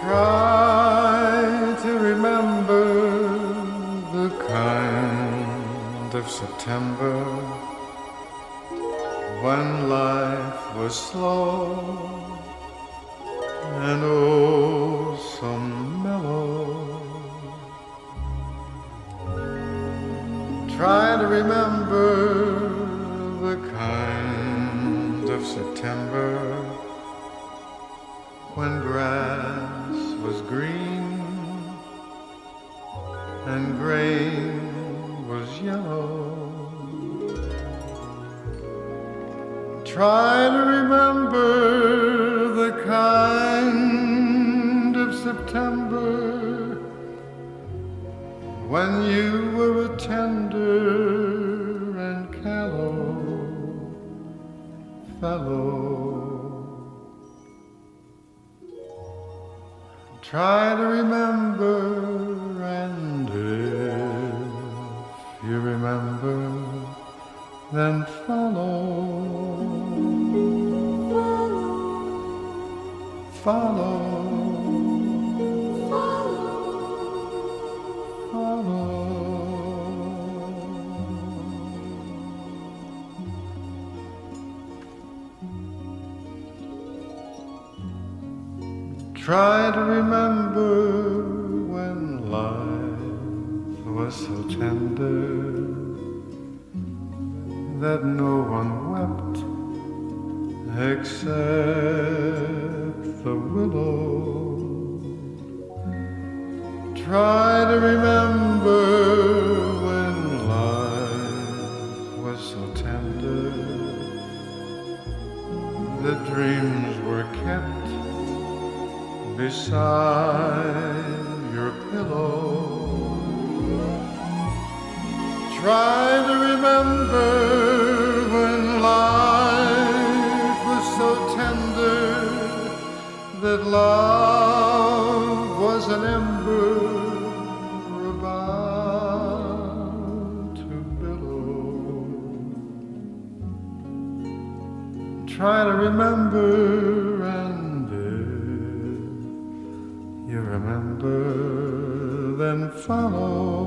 Try to remember the kind of September when life was slow and oh so mellow. Try to remember the kind of September when grass was green and grain was yellow. Try to remember the kind of September when you were a tender and callow fellow. Try to remember, and if you remember, then follow. Follow. Try to remember when life was so tender that no one wept except the willow. Try to remember beside your pillow. Try to remember when life was so tender that love was an ember about to billow. Try to remember follow.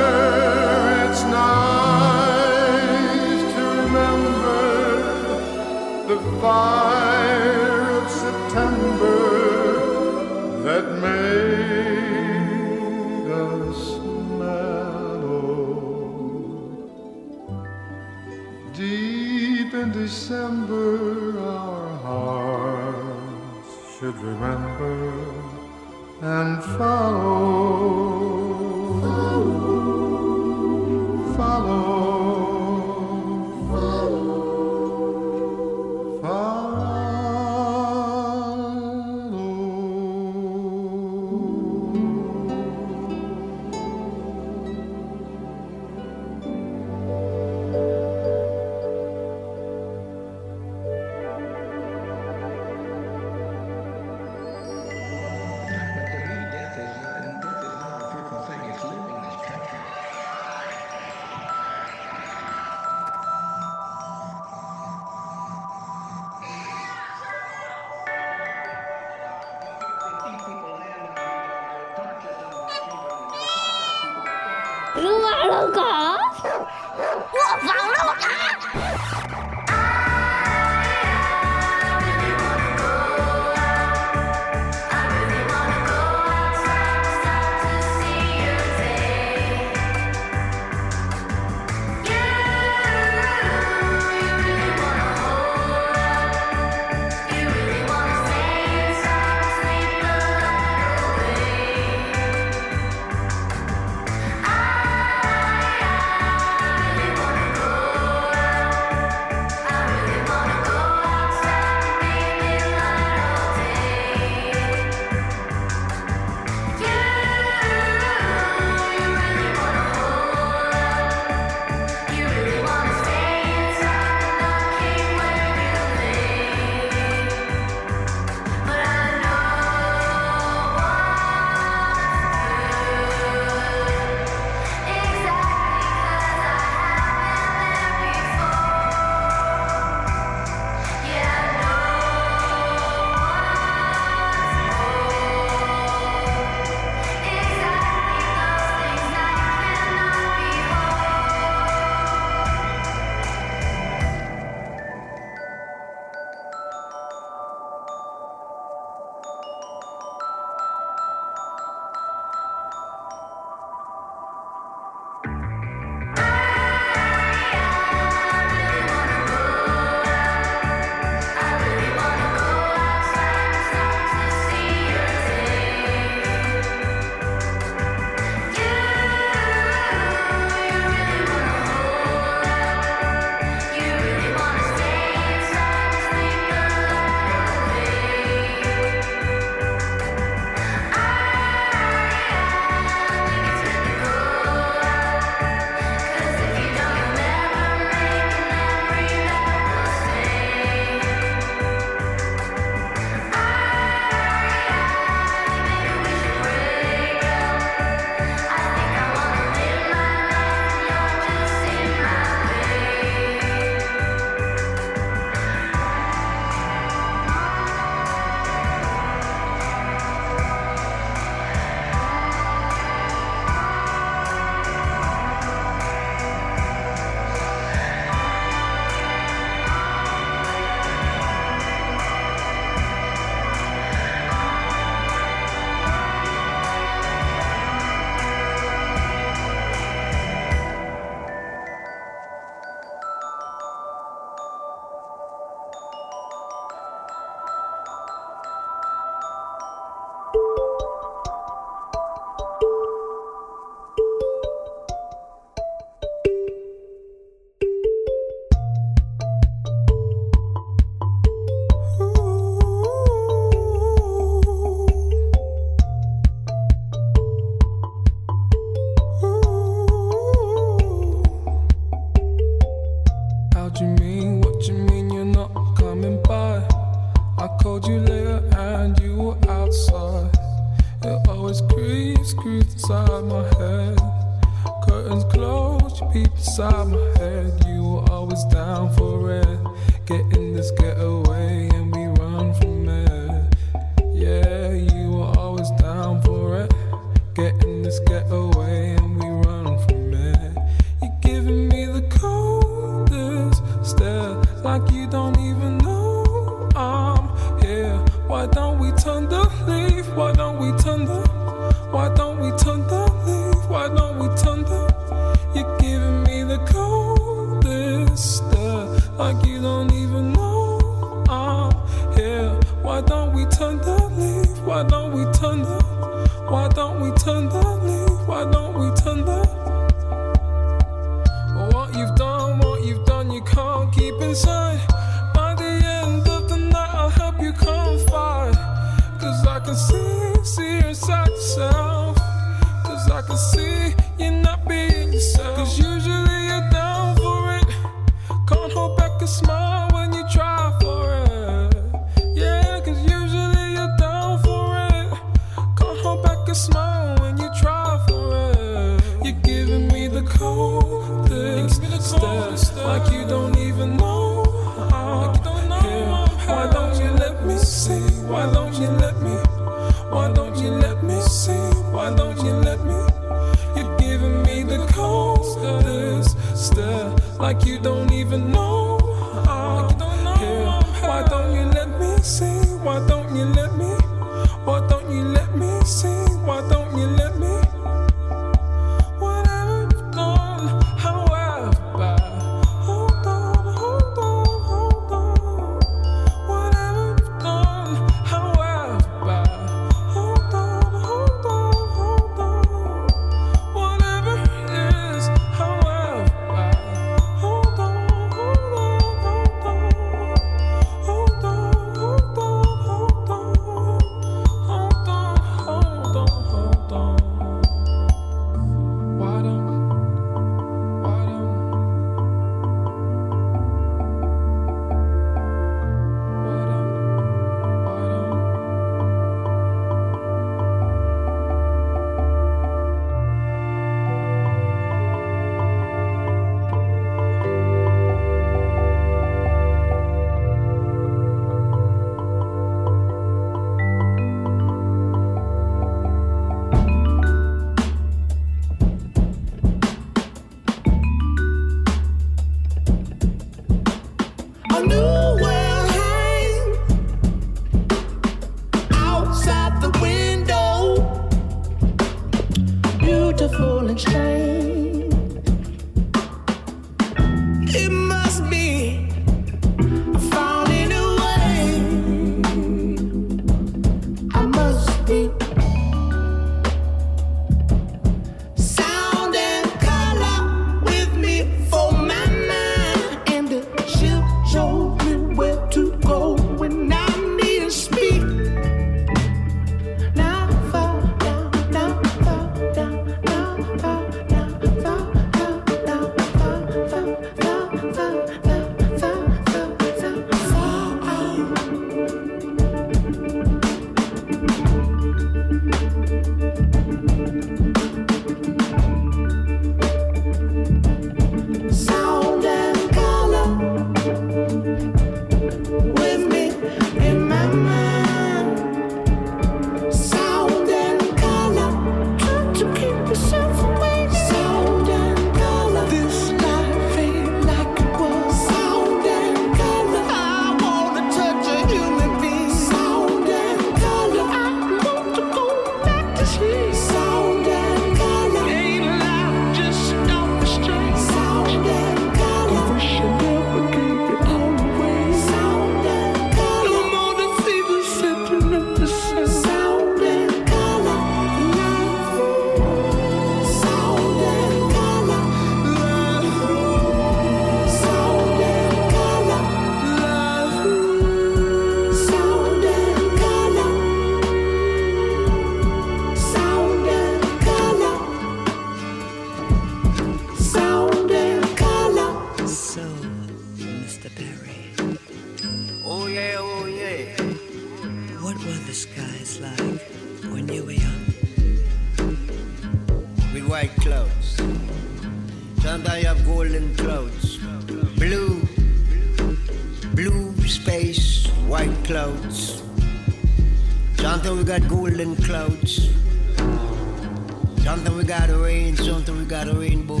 Sometimes we got a rain, sometimes we got a rainbow.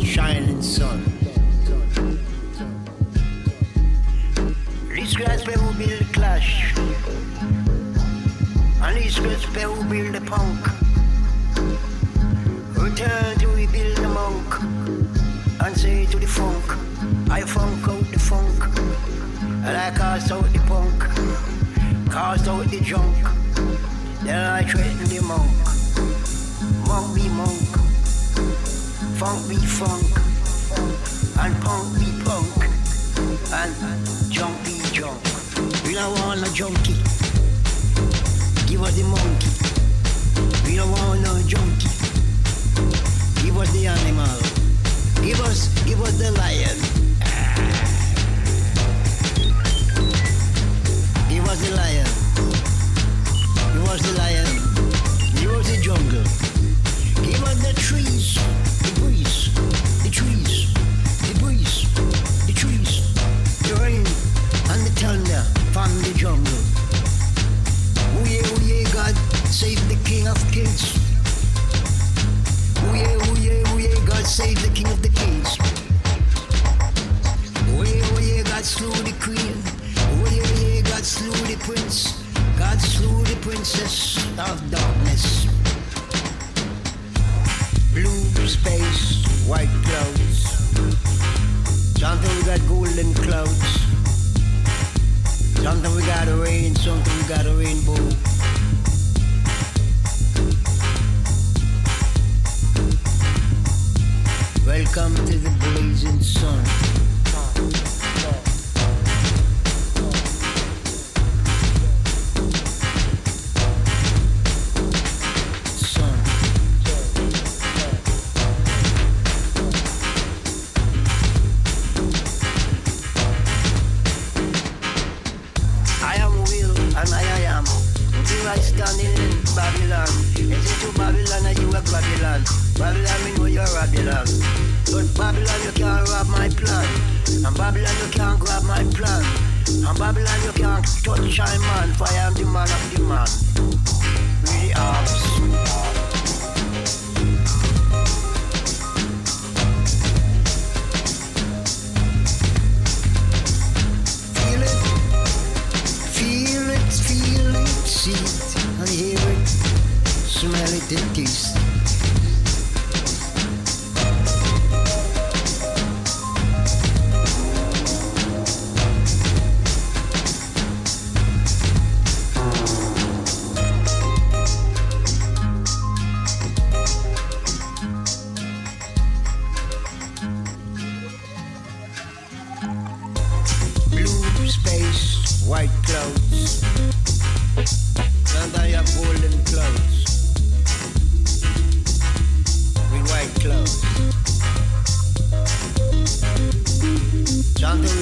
Shining sun. This grass where build clash. And this grass where build the punk. Return to rebuild the monk. And say to the funk, I funk out the funk. And I cast out the punk. Cast out the junk. Then I threaten the monk. Monk be monk. Funk be funk. And punk be punk. And junk be junk. We don't want no junkie. Give us the monkey. We don't want no junkie. Give us the animal. Give us, give us the lion. Give us the lion. Us the lion. Give us the jungle. Give us the trees, the breeze, the trees, the breeze, the trees, the rain, and the thunder from the jungle. Oh yeah, oh yeah, God, save the King of Kings. Oh yeah, oh yeah, oh yeah, God, save the King of the Kings. Oh yeah, oh yeah, God slew the queen. Oh yeah, oh yeah, God slew the prince. Princess of darkness. Blue space, white clouds. Something we got golden clouds. Something we got a rain, something we got a rainbow. Welcome to the blazing sun.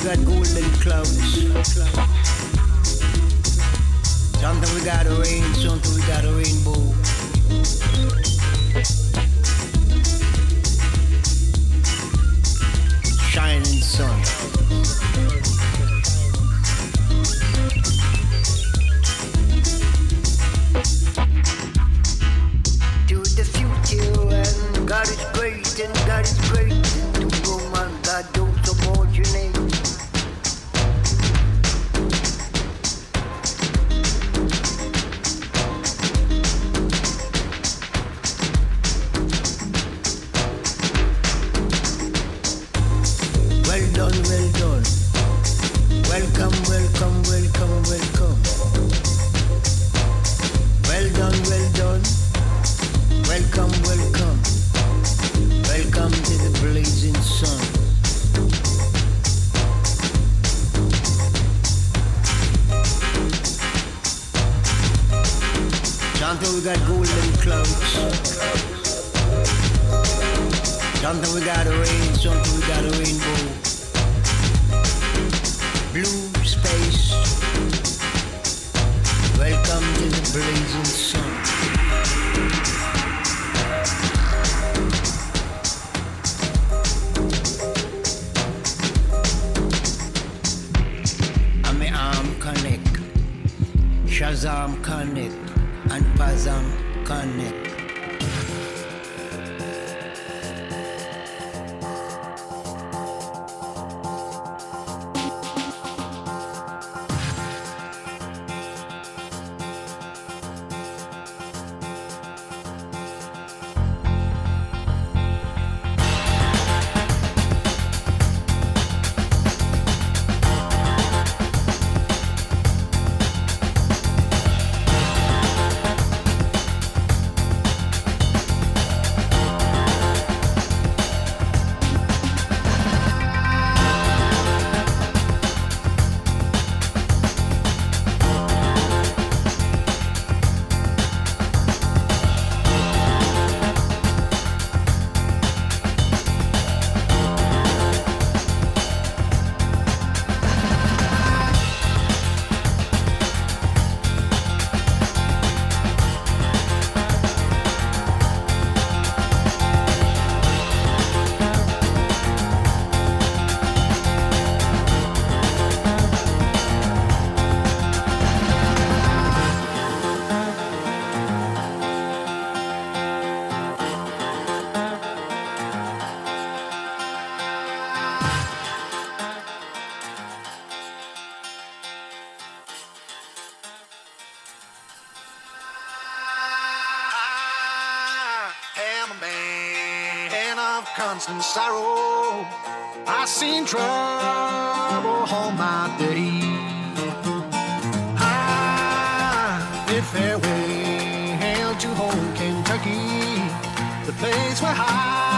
Got golden clouds. Something we got a rain, something we got a rainbow. Shining sun. to the future and God is great and God is great Bid farewell to you home, Kentucky, the place where I.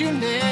you never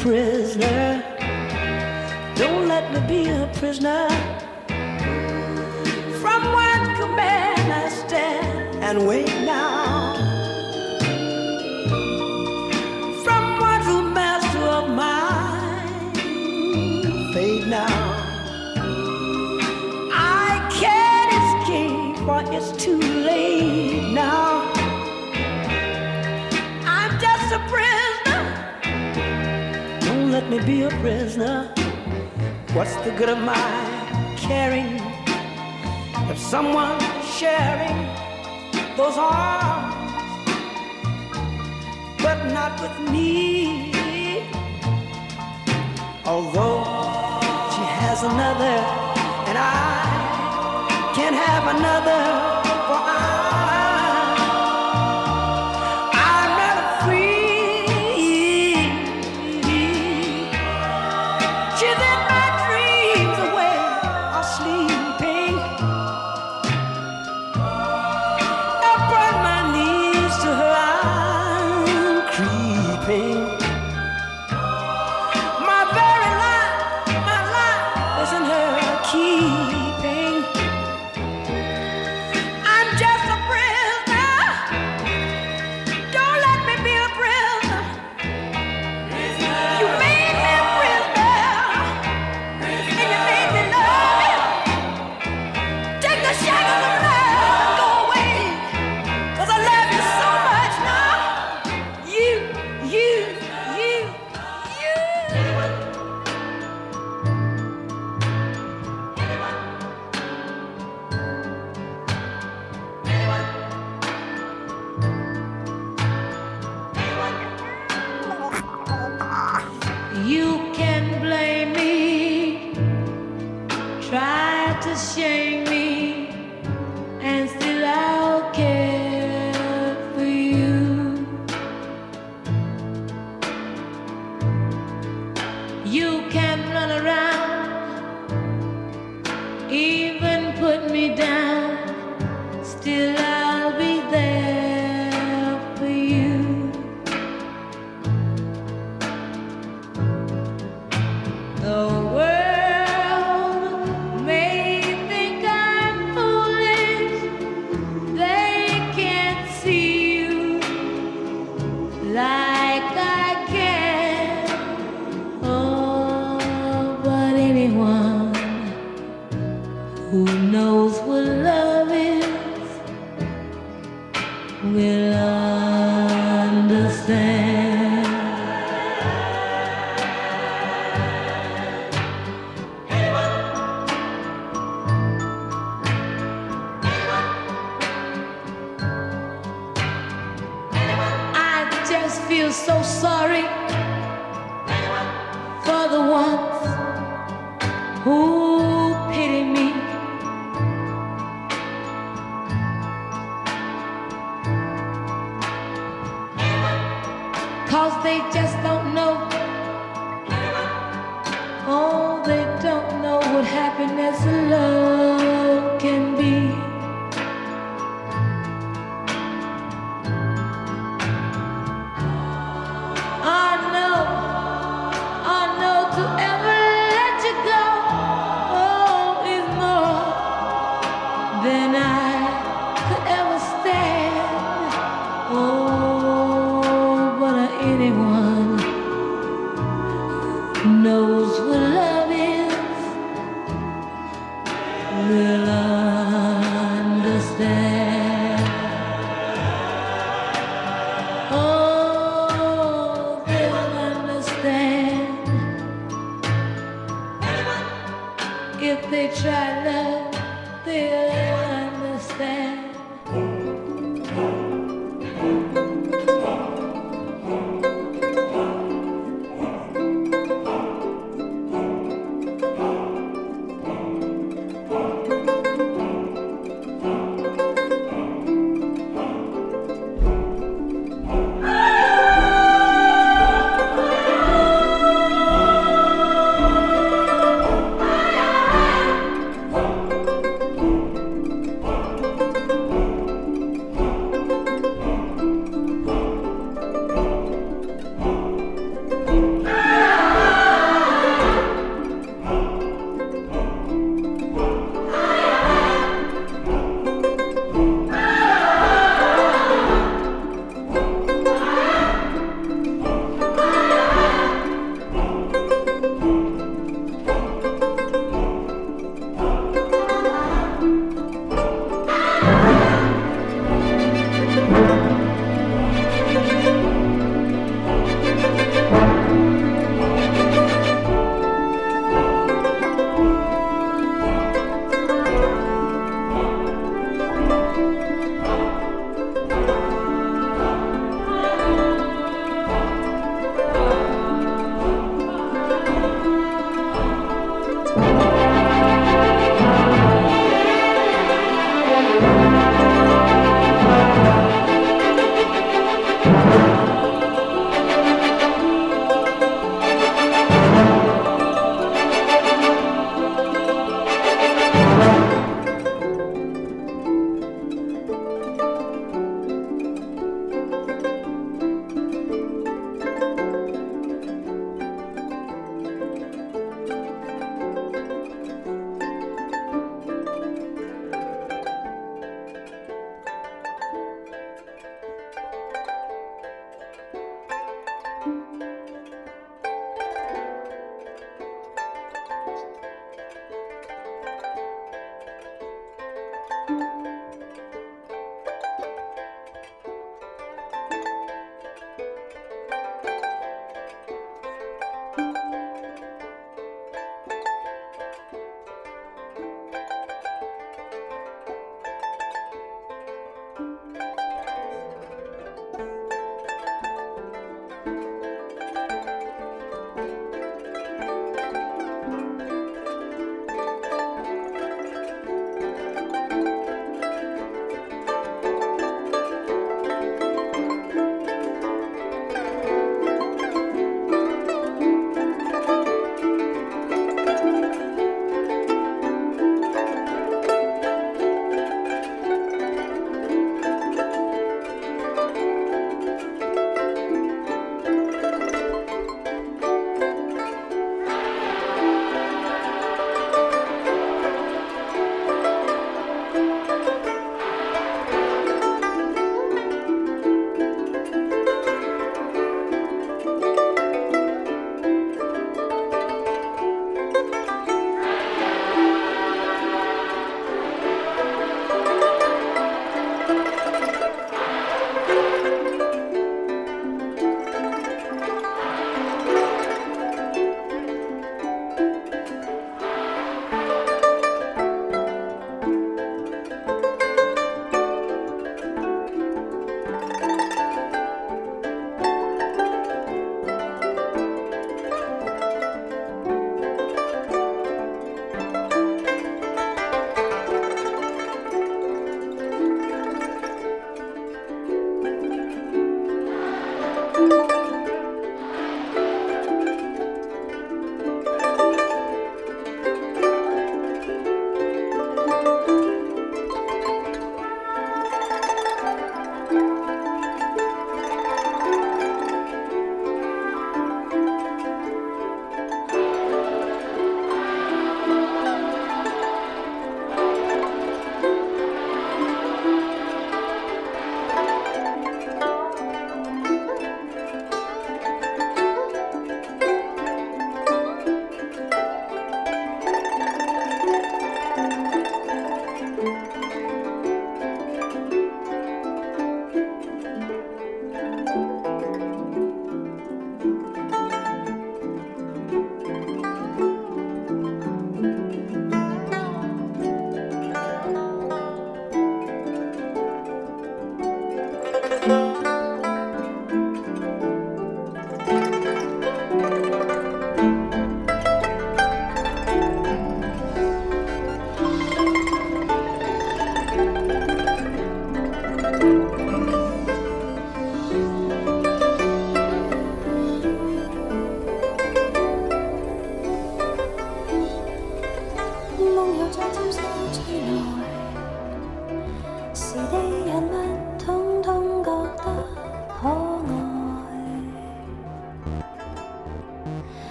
prisoner. Don't let me be a prisoner. From one command I stand and wait now. From one true master of mine, fade now. I can't escape, for it's too late now. let me be a prisoner. What's the good of my caring if someone sharing those arms, but not with me? Although she has another, and I can't have another.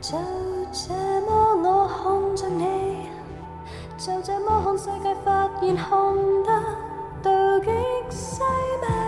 就这么我看着你就这么看世界发现看得到极细微。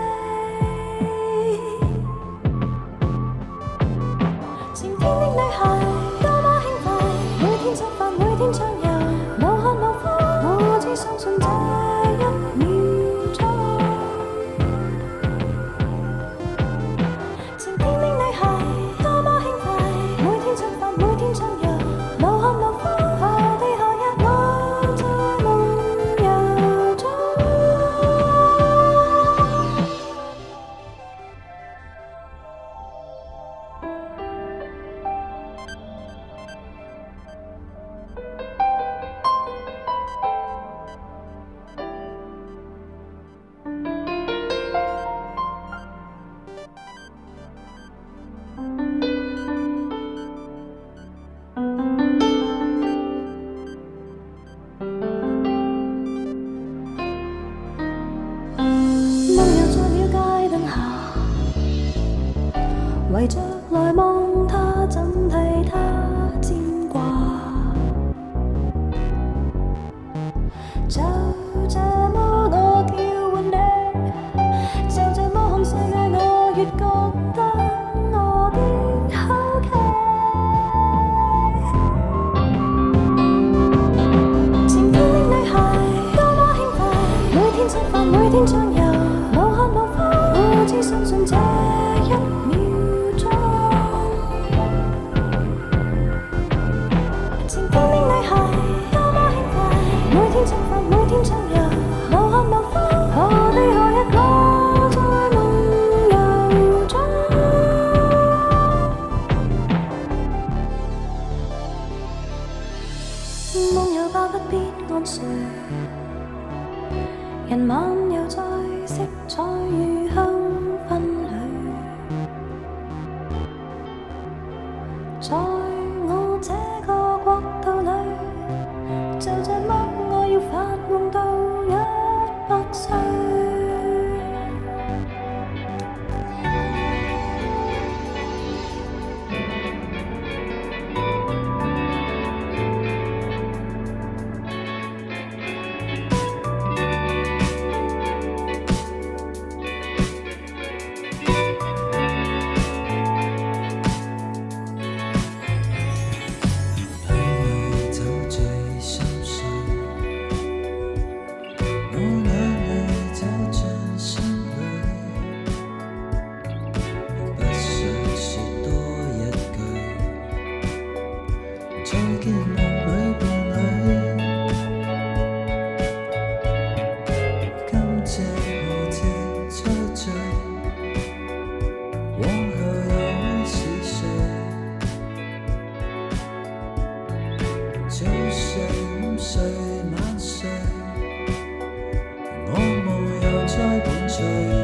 再伴随。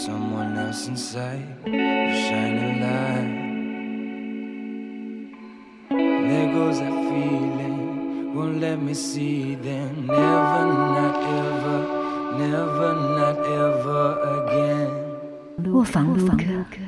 someone else inside. You shine a light. There goes that feeling. Won't let me see them. Never, not ever. Never, not ever again. 卧房卢克。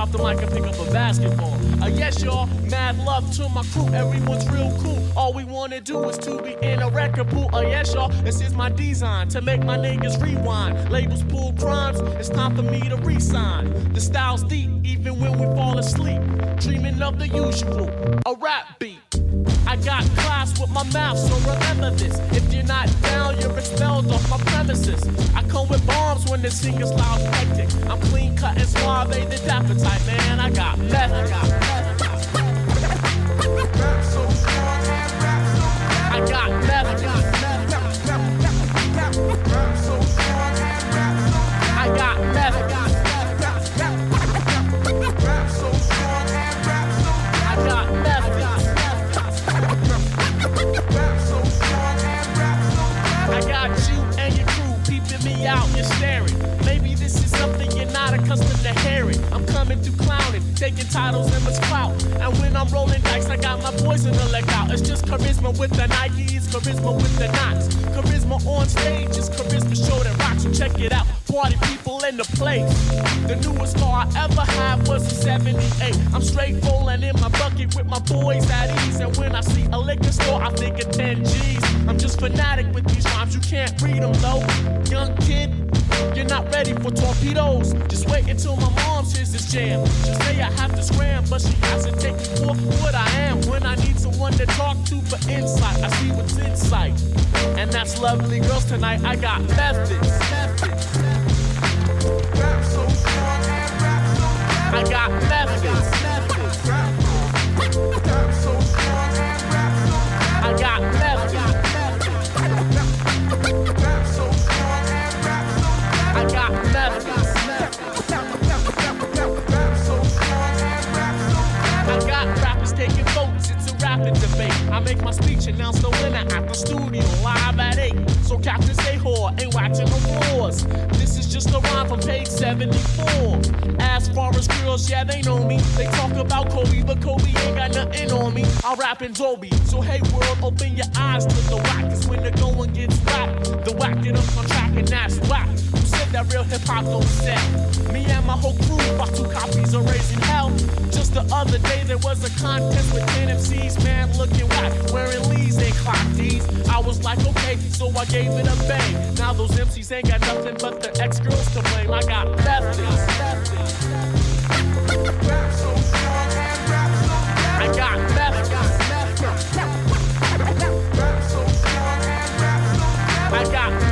Drop the mic and pick up a basketball. Uh, yes, y'all, mad love to my crew, everyone's real cool. All we wanna do is to be in a record pool. Uh, yes, y'all, this is my design to make my niggas rewind. Labels pull crimes, it's time for me to resign. The style's deep, even when we fall asleep. Dreaming of the usual, with my boys at ease. And when I see a liquor store, I think of 10 G's. I'm just fanatic with these rhymes, you can't read them though. Young kid, you're not ready for torpedoes. Just wait until my mom hears this jam. She say I have to scram, but she has to take me for what I am. When I need someone to talk to for insight, I see what's in sight. And that's lovely girls tonight. I got methods. I got methods. Make my speech, announce the winner at the studio live at 8. So Captain Stay Whore ain't watching the floors. This is just a rhyme from page 74. As far as girls, yeah, they know me. They talk about Kobe, but Kobe ain't got nothing on me. I rap in Dolby. So hey world, open your eyes to the whack. Cause when the going gets whack, the whack get up on track and that's whack. That real hip hop don't set. Me and my whole crew bought two copies of Raising Hell. Just the other day there was a contest with 10 MCs, man looking whack, wearing Lee's and clock D's. I was like, okay, so I gave it a bang. Now those MCs ain't got nothing but the ex girls to blame. I got methods. I got methods. I got methods. I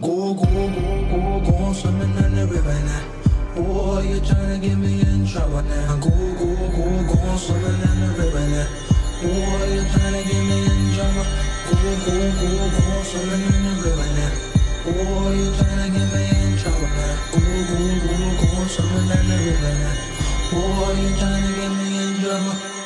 go go, go, go, go. Swimming in the river now. Oh, you're trying to get me in trouble now. Go, go, swimming in get me in trouble. Go, go, go, go, swimming in the river now. Oh, to get me in trouble. Go, go, go, go, swimming in the river now. Oh, you're trying to get me in trouble.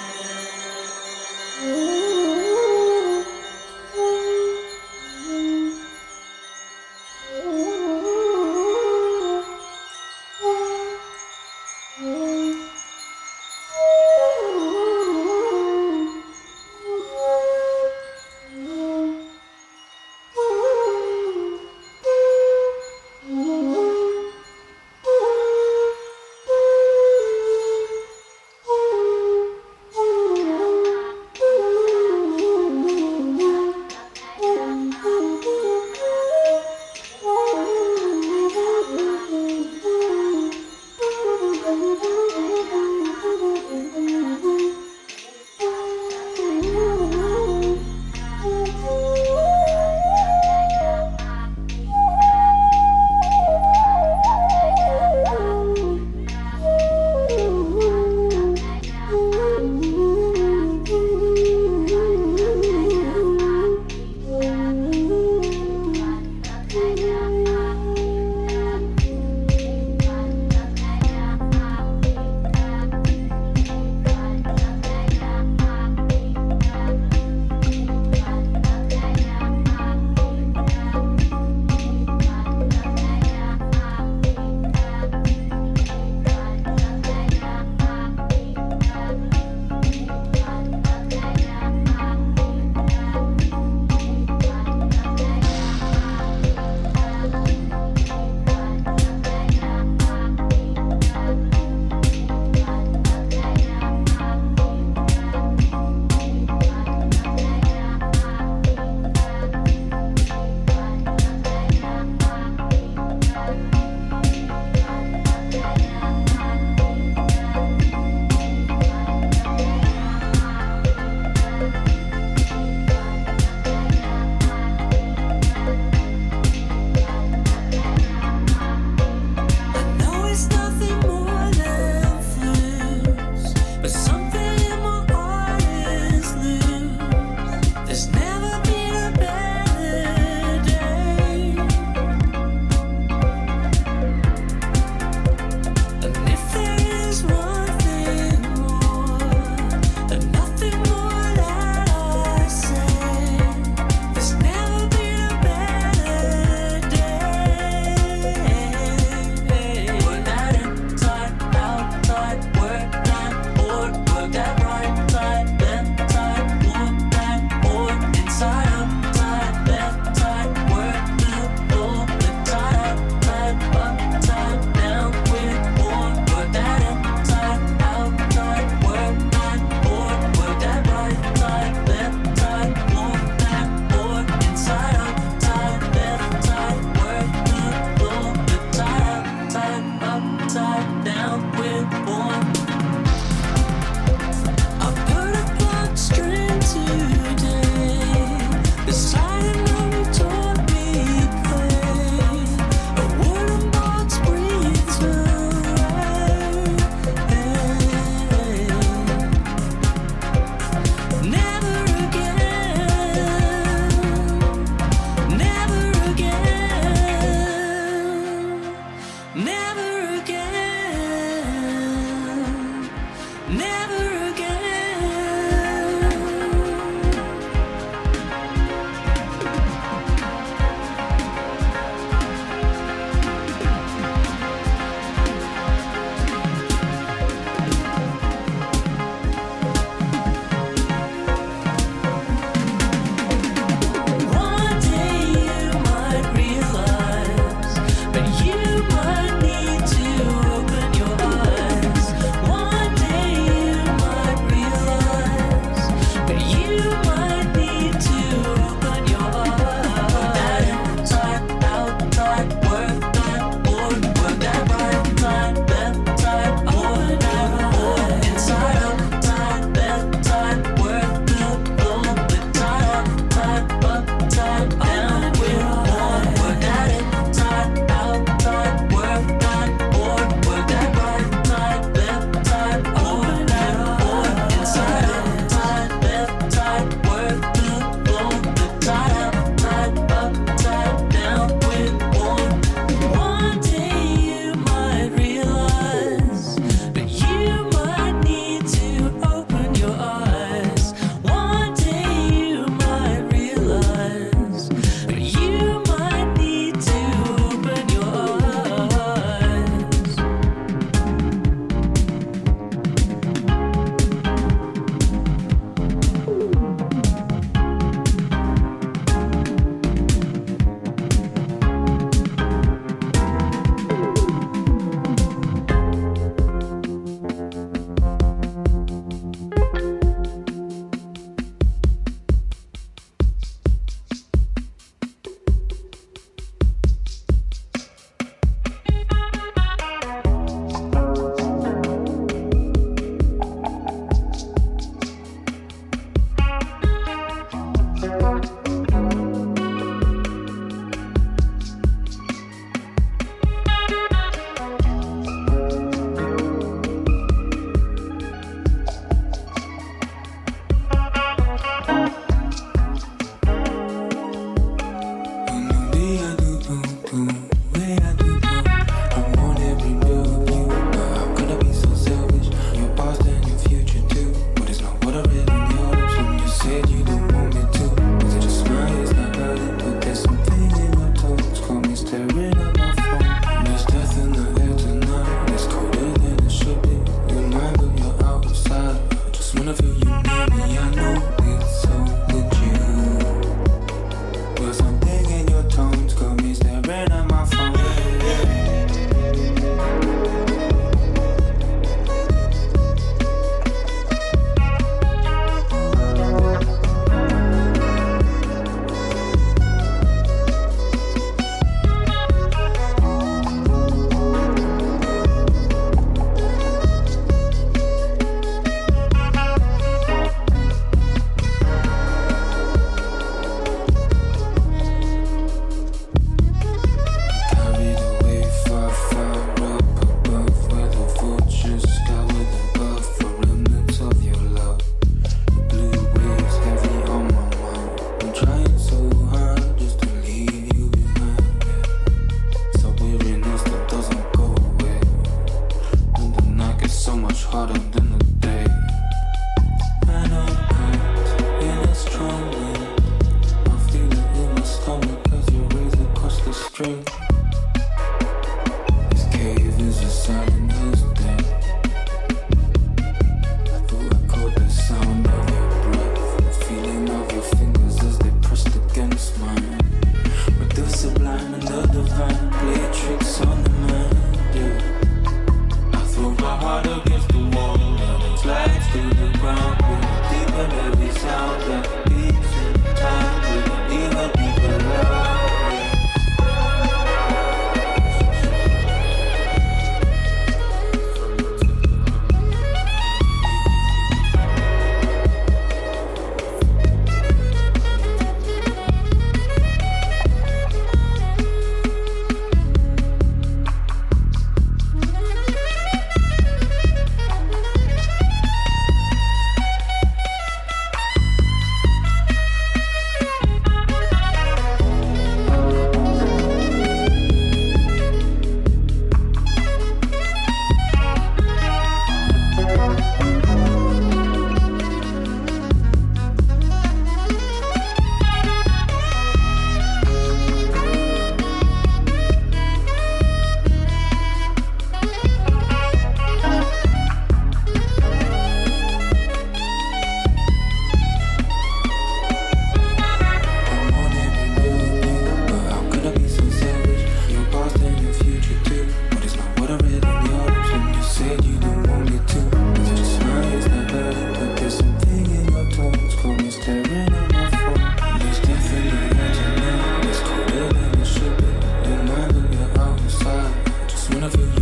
lover.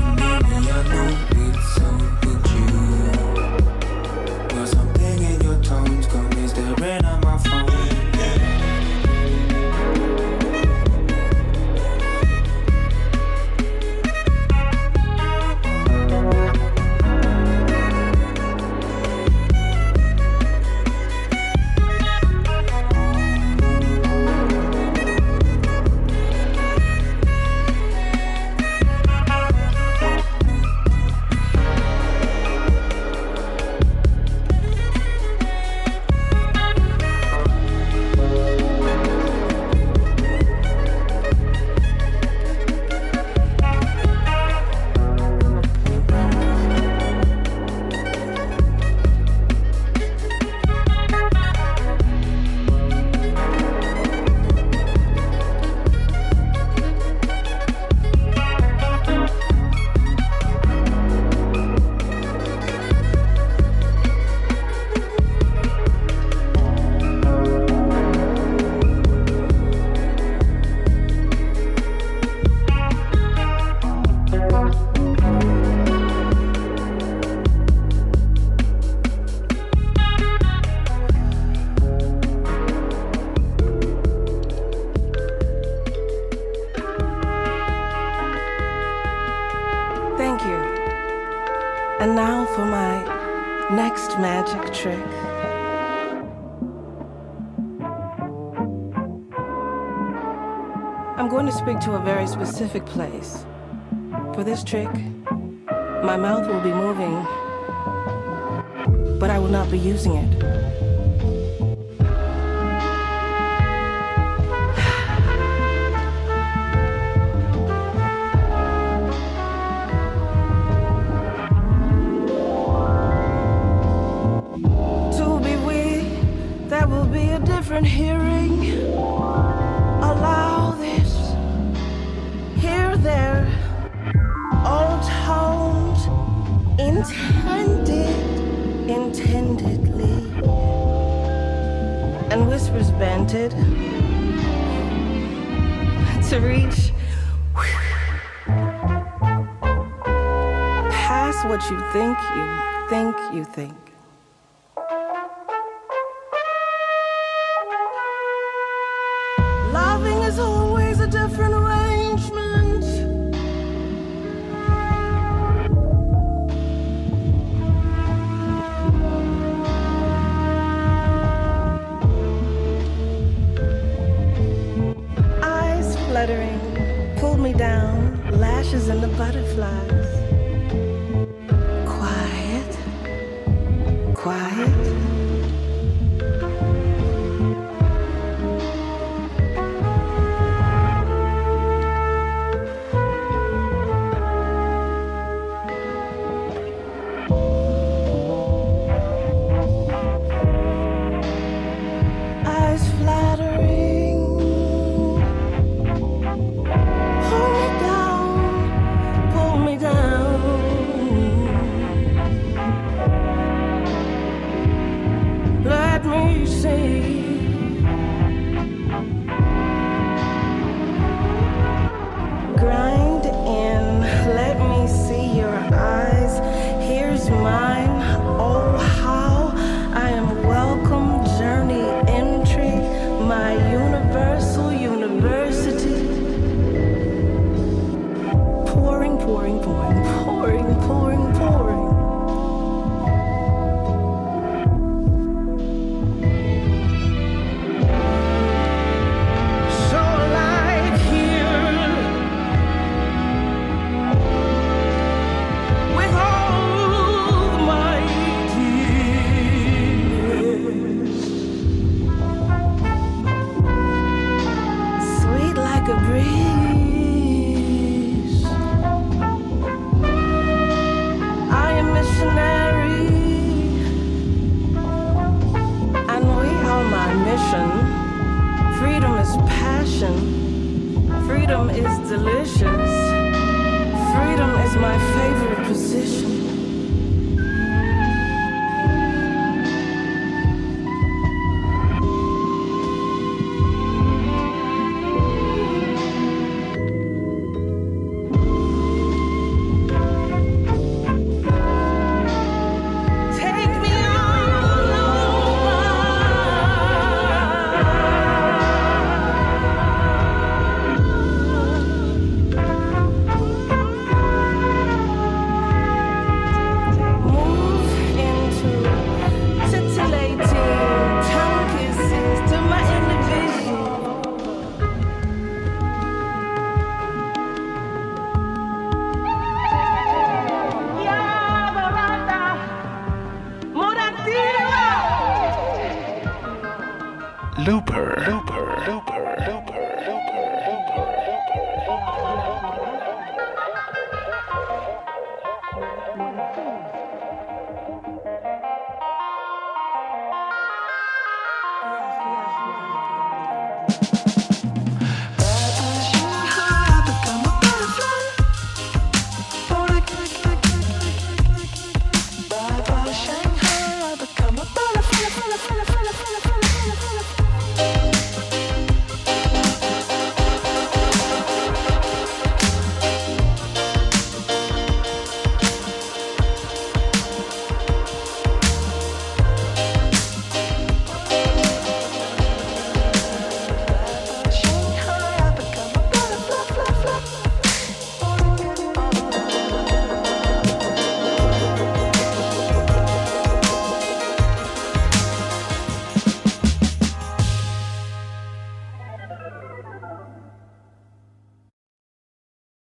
specific place. For this trick, my mouth will be moving, but I will not be using it.